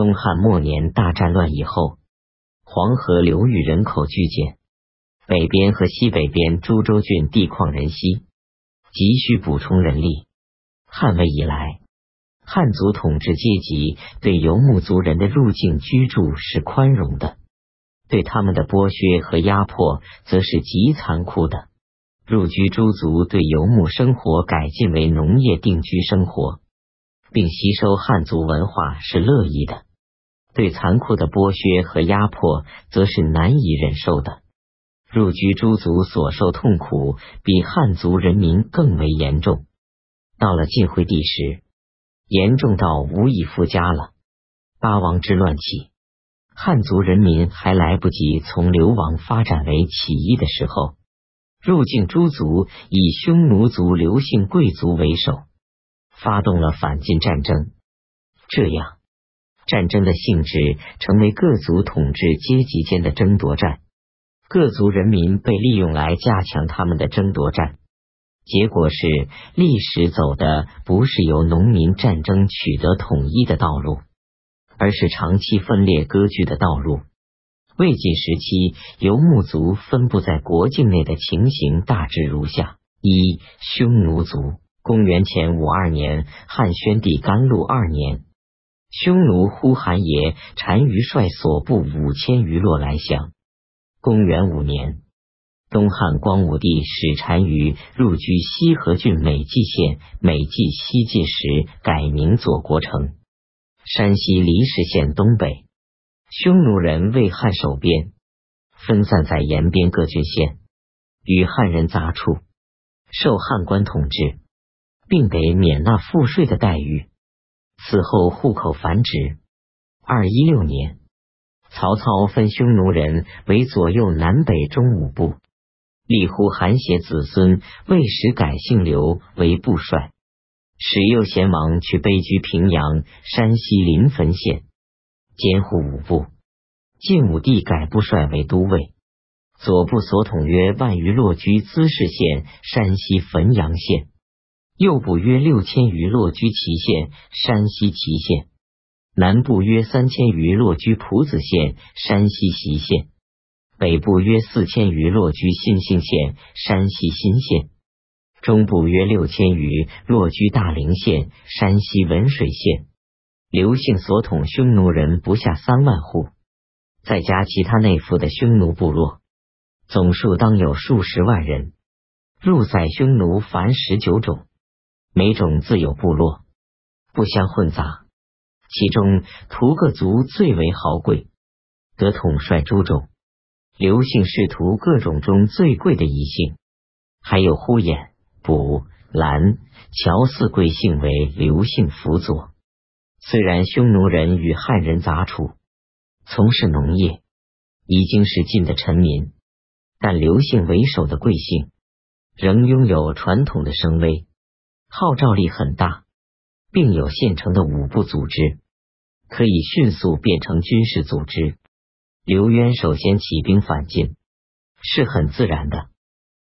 东汉末年大战乱以后，黄河流域人口剧减，北边和西北边株洲郡地旷人稀，急需补充人力。汉魏以来，汉族统治阶级对游牧族人的入境居住是宽容的，对他们的剥削和压迫则是极残酷的。入居诸族对游牧生活改进为农业定居生活。并吸收汉族文化是乐意的，对残酷的剥削和压迫则是难以忍受的。入居诸族所受痛苦比汉族人民更为严重。到了晋惠帝时，严重到无以复加了。八王之乱起，汉族人民还来不及从流亡发展为起义的时候，入境诸族以匈奴族刘姓贵族为首。发动了反晋战争，这样战争的性质成为各族统治阶级间的争夺战，各族人民被利用来加强他们的争夺战。结果是历史走的不是由农民战争取得统一的道路，而是长期分裂割据的道路。魏晋时期游牧族分布在国境内的情形大致如下：一、匈奴族。公元前五二年，汉宣帝甘露二年，匈奴呼韩邪单于率所部五千余落来降。公元五年，东汉光武帝使单于入居西河郡美济县，美济西晋时改名左国城，山西离石县东北。匈奴人为汉守边，分散在沿边各郡县，与汉人杂处，受汉官统治。并给免纳赋税的待遇。此后户口繁殖。二一六年，曹操分匈奴人为左右南北中五部，立呼韩邪子孙魏时改姓刘为部帅，使右贤王去卑居平阳山西临汾县，监护五部。晋武帝改部帅为都尉，左部所统约万余落居资氏县山西汾阳县。右部约六千余落居祁县（山西祁县），南部约三千余落居蒲子县（山西隰县），北部约四千余落居新兴县（山西新县），中部约六千余落居大陵县（山西文水县）。刘姓所统匈奴人不下三万户，再加其他内附的匈奴部落，总数当有数十万人。入塞匈奴凡十九种。每种自有部落，不相混杂。其中屠各族最为豪贵，得统帅诸种。刘姓是屠各种中最贵的一姓，还有呼衍、卜、兰、乔四贵姓为刘姓辅佐。虽然匈奴人与汉人杂处，从事农业，已经是晋的臣民，但刘姓为首的贵姓仍拥有传统的声威。号召力很大，并有现成的五部组织，可以迅速变成军事组织。刘渊首先起兵反晋，是很自然的。